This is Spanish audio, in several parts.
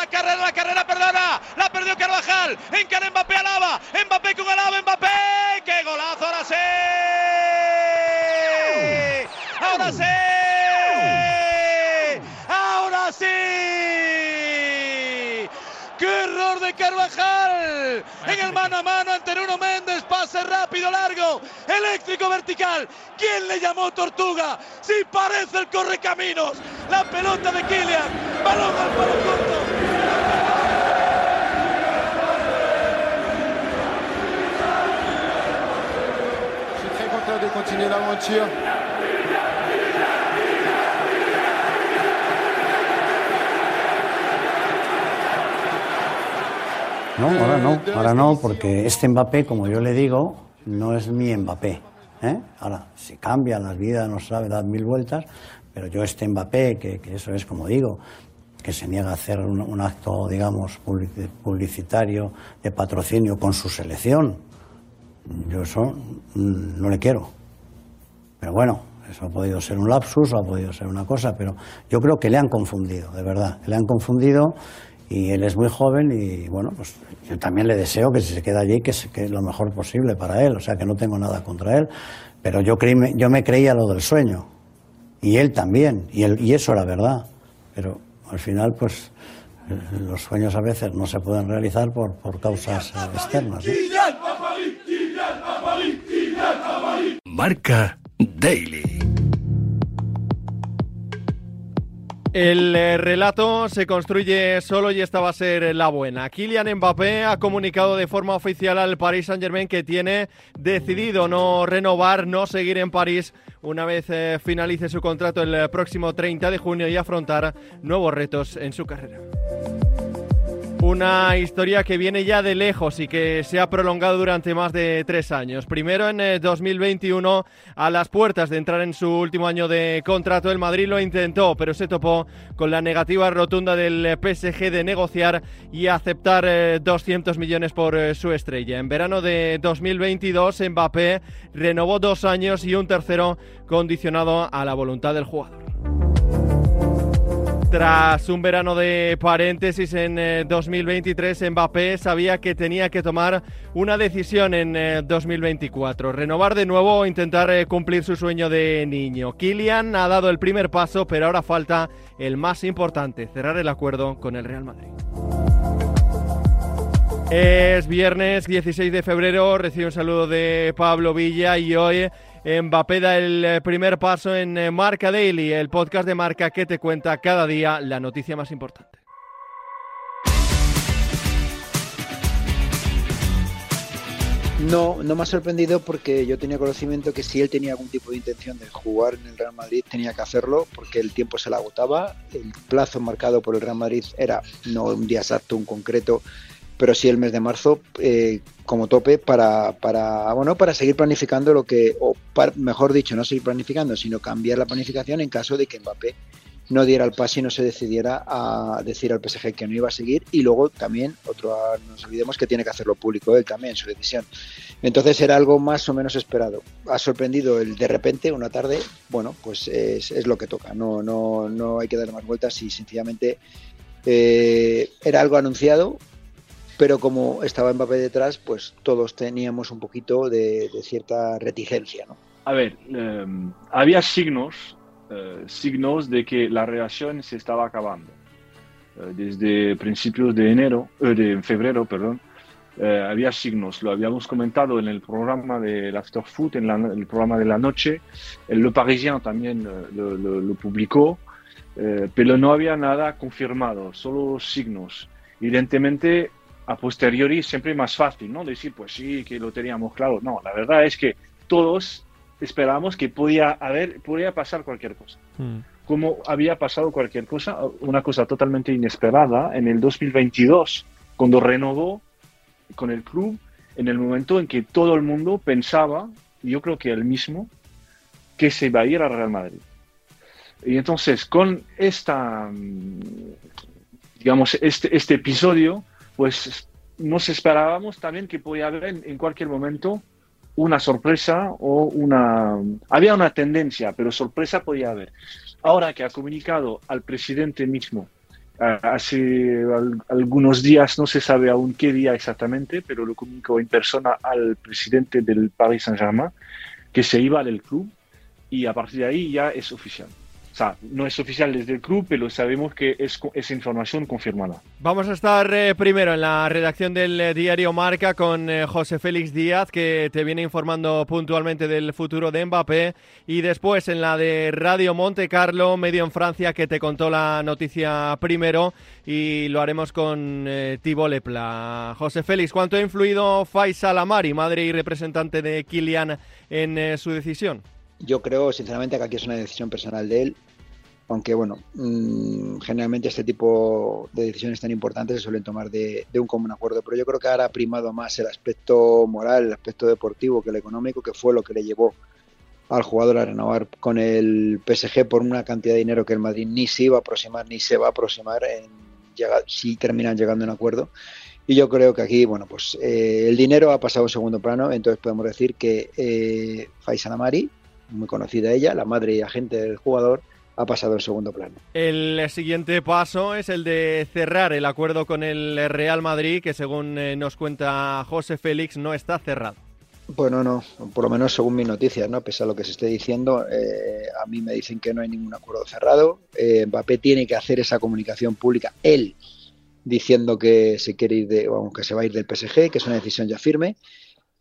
la carrera, la carrera, perdona. La perdió Carvajal. Encara Mbappé Alaba. Mbappé con Alaba. Mbappé. ¡Qué golazo! Ahora sí. Ahora sí. Ahora sí. ¡Qué error de Carvajal! En el mano a mano ante Nuno Méndez, pase rápido, largo, eléctrico vertical. ¿Quién le llamó Tortuga? Si parece el correcaminos. La pelota de Kylian, balón al palo corto. De continuer l'aventure. No, ahora no, ahora no, porque este Mbappé, como yo le digo, no es mi Mbappé. ¿eh? Ahora, si cambia, las vidas no sabe dar mil vueltas, pero yo este Mbappé, que, que eso es como digo, que se niega a hacer un, un acto, digamos, publici- publicitario de patrocinio con su selección, yo eso mm, no le quiero. Pero bueno, eso ha podido ser un lapsus o ha podido ser una cosa, pero yo creo que le han confundido, de verdad, le han confundido y él es muy joven y bueno, pues yo también le deseo que si se queda allí que se quede lo mejor posible para él, o sea que no tengo nada contra él, pero yo, creí, yo me creía lo del sueño y él también, y, él, y eso era verdad, pero al final pues eh, los sueños a veces no se pueden realizar por, por causas eh, externas. ¿no? Marca Daily. El eh, relato se construye solo y esta va a ser la buena. Kylian Mbappé ha comunicado de forma oficial al Paris Saint-Germain que tiene decidido no renovar, no seguir en París una vez eh, finalice su contrato el eh, próximo 30 de junio y afrontar nuevos retos en su carrera. Una historia que viene ya de lejos y que se ha prolongado durante más de tres años. Primero en eh, 2021, a las puertas de entrar en su último año de contrato, el Madrid lo intentó, pero se topó con la negativa rotunda del eh, PSG de negociar y aceptar eh, 200 millones por eh, su estrella. En verano de 2022, Mbappé renovó dos años y un tercero condicionado a la voluntad del jugador. Tras un verano de paréntesis en eh, 2023, Mbappé sabía que tenía que tomar una decisión en eh, 2024, renovar de nuevo o intentar eh, cumplir su sueño de niño. Kylian ha dado el primer paso, pero ahora falta el más importante, cerrar el acuerdo con el Real Madrid. Es viernes 16 de febrero, recibe un saludo de Pablo Villa y hoy Mbappé da el eh, primer paso en eh, Marca Daily, el podcast de Marca que te cuenta cada día la noticia más importante. No, no me ha sorprendido porque yo tenía conocimiento que si él tenía algún tipo de intención de jugar en el Real Madrid tenía que hacerlo porque el tiempo se le agotaba, el plazo marcado por el Real Madrid era no un día exacto, un concreto, pero sí el mes de marzo eh, como tope para, para, bueno, para seguir planificando lo que, o mejor dicho, no seguir planificando, sino cambiar la planificación en caso de que Mbappé no diera el pase y no se decidiera a decir al PSG que no iba a seguir. Y luego también otro no nos olvidemos que tiene que hacerlo público él también su decisión. Entonces era algo más o menos esperado. Ha sorprendido el de repente una tarde bueno pues es, es lo que toca. No no no hay que darle más vueltas y sencillamente eh, era algo anunciado pero como estaba Mbappé detrás pues todos teníamos un poquito de, de cierta reticencia ¿no? a ver eh, había signos Uh, signos de que la relación se estaba acabando. Uh, desde principios de enero, uh, de febrero, perdón, había signos. Lo habíamos comentado en el programa del After Food, en la, el programa de la noche. El Le Parisien también lo, lo, lo, publicó, pero no había nada confirmado, solo signos. Evidentemente, a posteriori siempre más fácil, ¿no? Decir, pues sí, que lo teníamos claro. No, la verdad es que todos esperábamos que podía haber, podía pasar cualquier cosa. Mm. Como había pasado cualquier cosa, una cosa totalmente inesperada en el 2022, cuando renovó con el club, en el momento en que todo el mundo pensaba, yo creo que él mismo, que se iba a ir al Real Madrid. Y entonces, con esta, digamos, este, este episodio, pues nos esperábamos también que podía haber en, en cualquier momento una sorpresa o una... Había una tendencia, pero sorpresa podía haber. Ahora que ha comunicado al presidente mismo hace algunos días, no se sabe aún qué día exactamente, pero lo comunicó en persona al presidente del Paris Saint-Germain que se iba del club y a partir de ahí ya es oficial. O sea, no es oficial desde el club, pero sabemos que es, información confirmada. Vamos a estar eh, primero en la redacción del eh, diario Marca con eh, José Félix Díaz, que te viene informando puntualmente del futuro de Mbappé, y después en la de Radio Monte Carlo, medio en Francia, que te contó la noticia primero, y lo haremos con Tibo Lepla. José Félix, ¿cuánto ha influido Faisal Amari, madre y representante de Kylian, en su decisión? Yo creo, sinceramente, que aquí es una decisión personal de él, aunque, bueno, mm, generalmente este tipo de decisiones tan importantes se suelen tomar de, un común acuerdo, pero yo creo que ahora ha primado más el aspecto moral, el aspecto deportivo que el económico, que fue lo que le llevó al jugador a renovar con el PSG por una cantidad de dinero que el Madrid ni se iba a aproximar ni se va a aproximar en si terminan llegando a un acuerdo. Y yo creo que aquí, bueno, pues eh, el dinero ha pasado a un segundo plano, entonces podemos decir que eh, Faisal Amari, muy conocida ella, la madre y agente del jugador, ha pasado en segundo plano. El siguiente paso es el de cerrar el acuerdo con el Real Madrid, que según eh, nos cuenta José Félix, no está cerrado. Bueno, no, por lo menos según mis noticias, ¿no? Pese a lo que se esté diciendo, eh, a mí me dicen que no hay ningún acuerdo cerrado. Eh, Mbappé tiene que hacer esa comunicación pública, él, diciendo que se quiere ir de, o que se va a ir del PSG, que es una decisión ya firme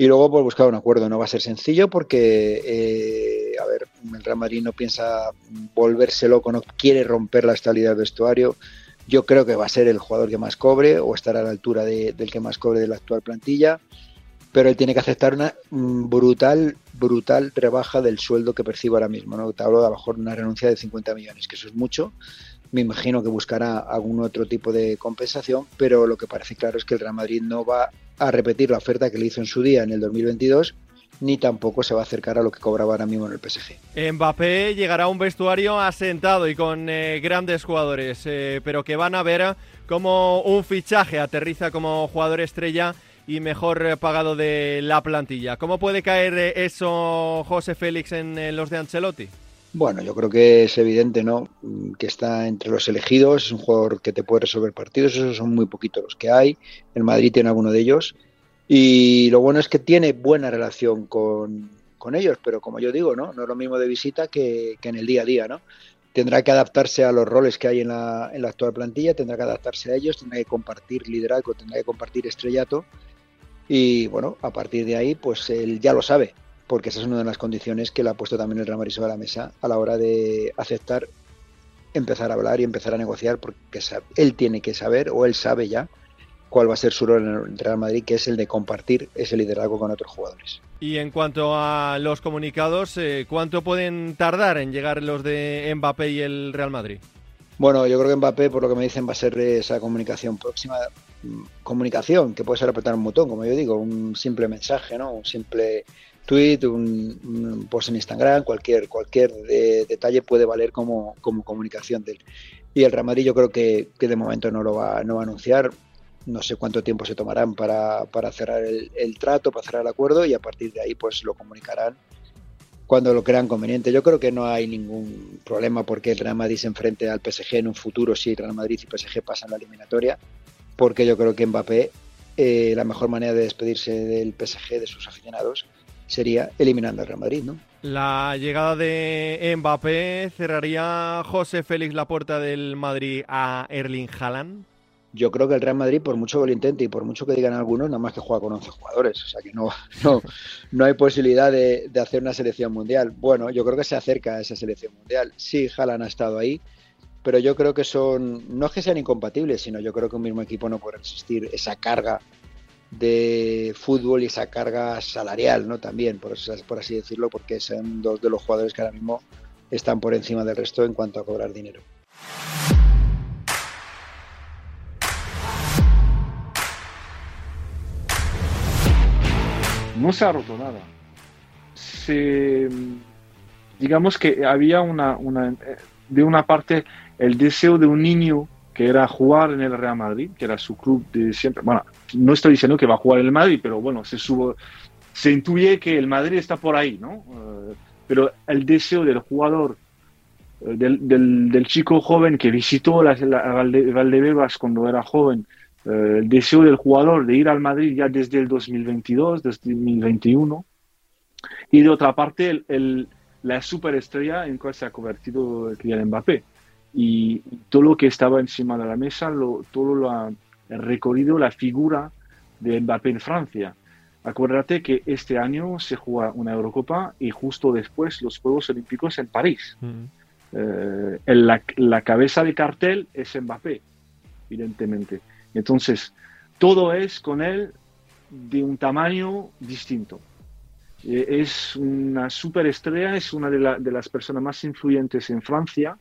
y luego por buscar un acuerdo. No va a ser sencillo porque, eh, a ver, el Real Madrid no piensa volverse loco, no quiere romper la estabilidad del vestuario. Yo creo que va a ser el jugador que más cobre o estará a la altura del que más cobre de la actual plantilla, pero él tiene que aceptar una brutal, brutal rebaja del sueldo que percibe ahora mismo. ¿no? Te hablo de a lo mejor una renuncia de 50 millones, que eso es mucho. Me imagino que buscará algún otro tipo de compensación, pero lo que parece claro es que el Real Madrid no va a repetir la oferta que le hizo en su día en el 2022 ni tampoco se va a acercar a lo que cobraba ahora mismo en el PSG. Mbappé llegará a un vestuario asentado y con eh, grandes jugadores, eh, pero que van a ver como un fichaje aterriza como jugador estrella y mejor pagado de la plantilla. ¿Cómo puede caer eso, José Félix, en los de Ancelotti? Bueno, yo creo que es evidente, ¿no? Que está entre los elegidos, es un jugador que te puede resolver partidos, esos son muy poquitos los que hay. El Madrid tiene alguno de ellos. Y lo bueno es que tiene buena relación con, ellos, pero como yo digo, ¿no? No es lo mismo de visita que, en el día a día, ¿no? Tendrá que adaptarse a los roles que hay en la, en la actual plantilla, tendrá que adaptarse a ellos, tendrá que compartir liderazgo, tendrá que compartir estrellato. Y bueno, a partir de ahí, pues él ya lo sabe porque esa es una de las condiciones que le ha puesto también el Real Madrid sobre la mesa a la hora de aceptar empezar a hablar y empezar a negociar, porque él tiene que saber, o él sabe ya, cuál va a ser su rol en el Real Madrid, que es el de compartir ese liderazgo con otros jugadores. Y en cuanto a los comunicados, eh, ¿cuánto pueden tardar en llegar los de Mbappé y el Real Madrid? Bueno, yo creo que Mbappé, por lo que me dicen, va a ser esa comunicación próxima. Mm, comunicación, que puede ser apretar un botón, como yo digo, un simple mensaje, ¿no? Un simple tweet, un, post en Instagram, cualquier, cualquier detalle puede valer como, como comunicación de él. Y el Real yo creo que, que, de momento no lo va, no va a anunciar. No sé cuánto tiempo se tomarán para, para cerrar el, trato, para cerrar el acuerdo y a partir de ahí pues lo comunicarán cuando lo crean conveniente. Yo creo que no hay ningún problema porque el Real Madrid se enfrente al PSG en un futuro si Real Madrid y PSG pasan la eliminatoria, porque yo creo que Mbappé, eh, la mejor manera de despedirse del PSG, de sus aficionados, sería eliminando al Real Madrid, ¿no? La llegada de Mbappé cerraría José Félix la puerta del Madrid a Erling Haaland. Yo creo que el Real Madrid, por mucho que lo intente y por mucho que digan algunos, nada más que juega con 11 jugadores. O sea que no, no, no hay posibilidad de, de, hacer una selección mundial. Bueno, yo creo que se acerca a esa selección mundial. Sí, Haaland ha estado ahí, pero yo creo que son, no es que sean incompatibles, sino yo creo que un mismo equipo no puede resistir esa carga de fútbol y esa carga salarial, ¿no? También, por, por así decirlo, porque son dos de los jugadores que ahora mismo están por encima del resto en cuanto a cobrar dinero. No se ha roto nada. Se, digamos que había una, una, de una parte el deseo de un niño que era jugar en el Real Madrid, que era su club de siempre. Bueno, no estoy diciendo que va a jugar en el Madrid, pero bueno, se, subo, se intuye que el Madrid está por ahí, ¿no? Eh, pero el deseo del jugador eh, del, chico joven que visitó la, Valdebebas cuando era joven, eh, el deseo del jugador de ir al Madrid ya desde el 2022, desde 2021, y de otra parte el, la superestrella en cual se ha convertido Kylian Mbappé. Y todo lo que estaba encima de la mesa, lo, todo lo ha recorrido la figura de Mbappé en Francia. Acuérdate que este año se juega una Eurocopa y justo después los Juegos Olímpicos en París. Eh, la, cabeza de cartel es Mbappé, evidentemente. Entonces, todo es con él de un tamaño distinto. Eh, es una superestrella, es una de, las personas más influyentes en Francia.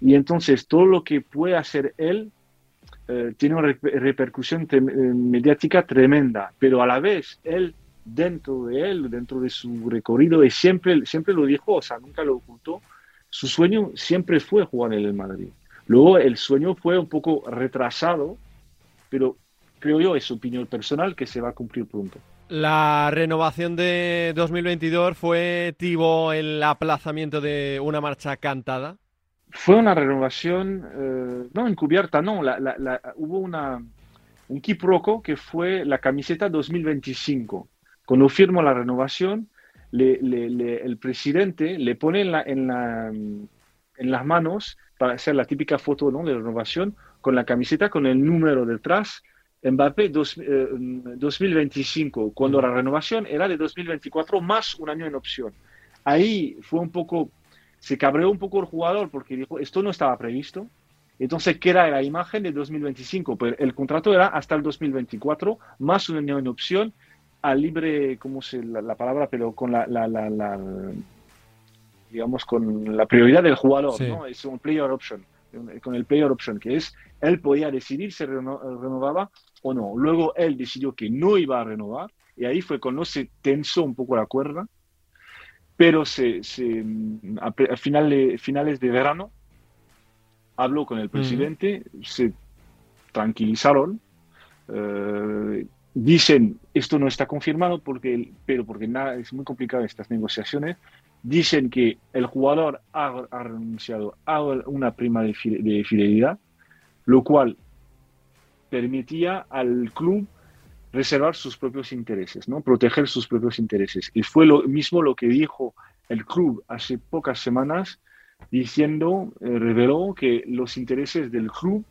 Y entonces, todo lo que puede hacer él eh, tiene una repercusión mediática tremenda, pero a la vez él dentro de él, dentro de su recorrido, y siempre, siempre lo dijo, o sea, nunca lo ocultó, su sueño siempre fue jugar en el Madrid. Luego el sueño fue un poco retrasado, pero creo yo, es opinión personal, que se va a cumplir pronto. La renovación de 2022 fue, Tibo, el aplazamiento de una marcha cantada. Fue una renovación, eh, no encubierta, no, hubo una, un quiproquo que fue la camiseta 2025. Cuando firmó la renovación, el presidente le pone en, la, en, la, en, las manos, para hacer la típica foto ¿no? de renovación, con la camiseta, con el número detrás, Mbappé 2025, eh, cuando la renovación era de 2024 más un año en opción. Ahí fue un poco, se cabreó un poco el jugador porque dijo, esto no estaba previsto. Entonces, ¿qué era la imagen de 2025? Pues el contrato era hasta el 2024 más un año en opción a libre, ¿cómo se la, palabra? Pero con la, la, digamos, con la prioridad del jugador, ¿no? Es un player option, con el player option, que es, él podía decidir si renovaba o no. Luego él decidió que no iba a renovar, y ahí fue cuando se tensó un poco la cuerda, pero se, se a, finales, finales de verano habló con el presidente, se tranquilizaron, eh, Dicen, esto no está confirmado, porque, pero porque nada, es muy complicado estas negociaciones. Dicen que el jugador ha, renunciado a una prima de, fidelidad, lo cual permitía al club reservar sus propios intereses, ¿no? proteger sus propios intereses. Y fue lo mismo lo que dijo el club hace pocas semanas, diciendo, eh, reveló que los intereses del club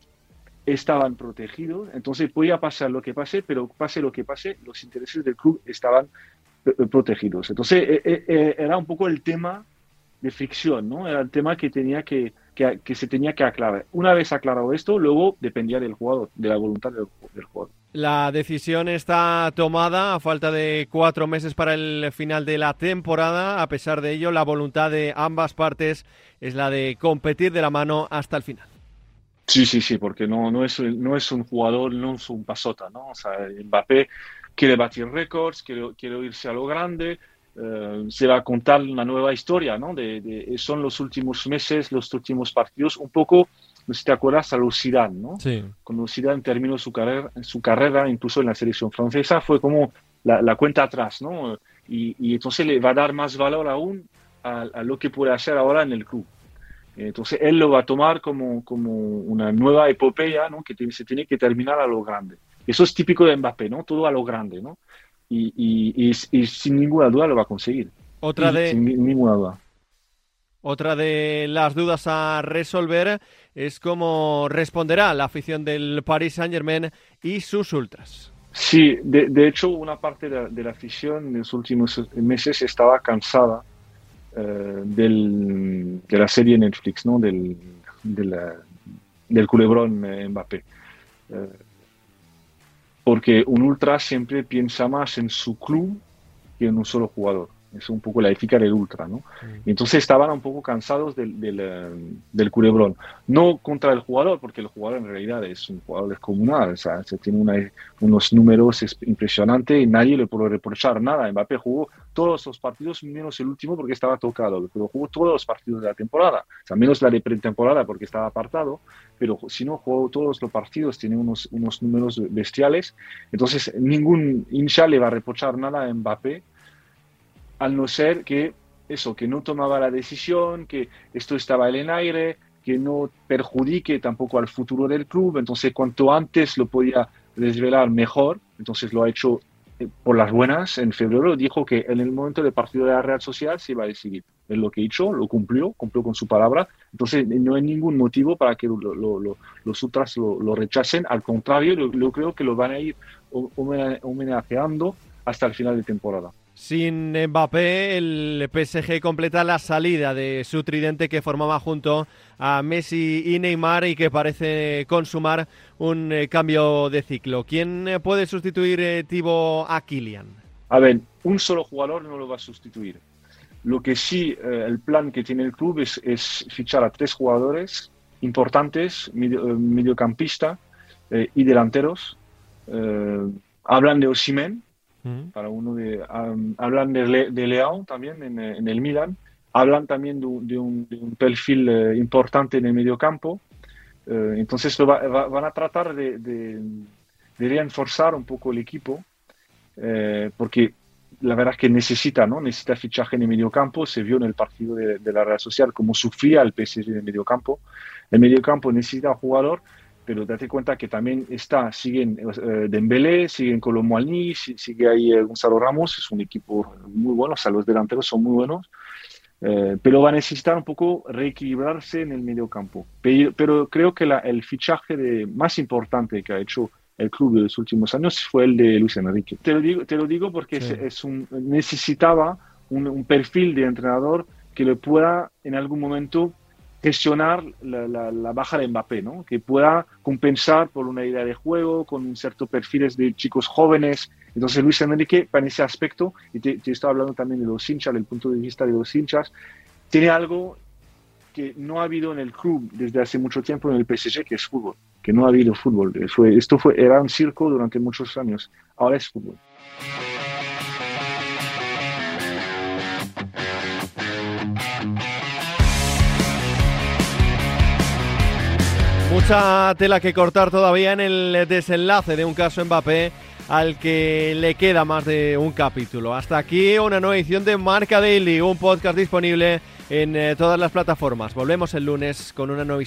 estaban protegidos, entonces podía pasar lo que pase, pero pase lo que pase, los intereses del club estaban protegidos. Entonces eh, eh, era un poco el tema de fricción, ¿no? Era el tema que tenía que, que, se tenía que aclarar. Una vez aclarado esto, luego dependía del jugador, de la voluntad del, del, jugador. La decisión está tomada a falta de cuatro meses para el final de la temporada. A pesar de ello, la voluntad de ambas partes es la de competir de la mano hasta el final. Sí, sí, sí, porque no, no, es, no es un jugador, no es un pasota, ¿no? O sea, Mbappé quiere batir récords, quiere, quiere irse a lo grande, eh, se va a contar una nueva historia, ¿no? De, son los últimos meses, los últimos partidos, un poco, no sé si te acuerdas, a los ¿no? Sí. Cuando Zidane terminó su carrera, su carrera, incluso en la selección francesa, fue como la, cuenta atrás, ¿no? Y, y, entonces le va a dar más valor aún a, a lo que puede hacer ahora en el club. Entonces él lo va a tomar como, como una nueva epopeya ¿no? que se tiene que terminar a lo grande. Eso es típico de Mbappé, ¿no? Todo a lo grande, ¿no? Y, y, y, sin ninguna duda lo va a conseguir. Otra de... Sin ninguna duda. Otra de las dudas a resolver es cómo responderá la afición del Paris Saint-Germain y sus ultras. Sí, de, de hecho una parte de, de, la afición en los últimos meses estaba cansada eh, del, de la serie Netflix, ¿no? del, del culebrón eh, Mbappé. Eh, porque un ultra siempre piensa más en su club que en un solo jugador. Es un poco la ética del ultra, ¿no? Y entonces estaban un poco cansados del, del, eh, del, culebrón. No contra el jugador, porque el jugador en realidad es un jugador descomunal, o sea, se tiene una, unos números impresionantes y nadie le puede reprochar nada. Mbappé jugó todos los partidos menos el último porque estaba tocado, pero jugó todos los partidos de la temporada, o sea, menos la de pretemporada porque estaba apartado, pero si no jugó todos los partidos, tiene unos, unos números bestiales. Entonces, ningún hincha le va a reprochar nada a Mbappé al no ser que eso, que no tomaba la decisión, que esto estaba en el aire, que no perjudique tampoco al futuro del club. Entonces, cuanto antes lo podía desvelar, mejor. Entonces, lo ha hecho eh, por las buenas. En febrero dijo que en el momento del partido de la Real Sociedad se iba a decidir. Es lo que hizo, lo cumplió, cumplió con su palabra. Entonces, no hay ningún motivo para que los Ultras lo, rechacen. Al contrario, yo creo que lo van a ir homenajeando hasta el final de temporada. Sin Mbappé, el PSG completa la salida de su tridente que formaba junto a Messi y Neymar y que parece consumar un eh, cambio de ciclo. ¿Quién eh, puede sustituir eh, Tibo a Kylian? A ver, un solo jugador no lo va a sustituir. Lo que sí, el plan que tiene el club es, fichar a tres jugadores importantes, mediocampista y delanteros. hablan de Osimen, para uno de, hablan de, de, León también en, el Milan, hablan también de, un, perfil eh, importante en el mediocampo, eh, entonces van a tratar de, reforzar un poco el equipo, eh, porque la verdad es que necesita, ¿no? Necesita fichaje en el mediocampo, se vio en el partido de, la Real Social como sufría el PSG en el mediocampo, el mediocampo necesita un jugador pero date cuenta que también está, siguen eh, Dembélé, siguen Colomboani, sigue ahí eh, Gonzalo Ramos, es un equipo muy bueno, o sea, los delanteros son muy buenos, eh, pero va a necesitar un poco reequilibrarse en el medio campo. Pero, creo que el fichaje de, más importante que ha hecho el club de los últimos años fue el de Luis Enrique. Te lo digo, te lo digo porque es, un, necesitaba un, un perfil de entrenador que le pueda en algún momento gestionar la, baja de Mbappé, ¿no? que pueda compensar por una idea de juego, con un cierto perfiles de chicos jóvenes. Entonces Luis Enrique, en ese aspecto, y te, te estaba hablando también de los hinchas, del punto de vista de los hinchas, tiene algo que no ha habido en el club desde hace mucho tiempo en el PSG, que es fútbol, que no ha habido fútbol. Fue, esto fue, era un circo durante muchos años, ahora es fútbol. Mucha tela que cortar todavía en el desenlace de un caso Mbappé al que le queda más de un capítulo. Hasta aquí una nueva edición de Marca Daily, un podcast disponible en eh, todas las plataformas. Volvemos el lunes con una nueva.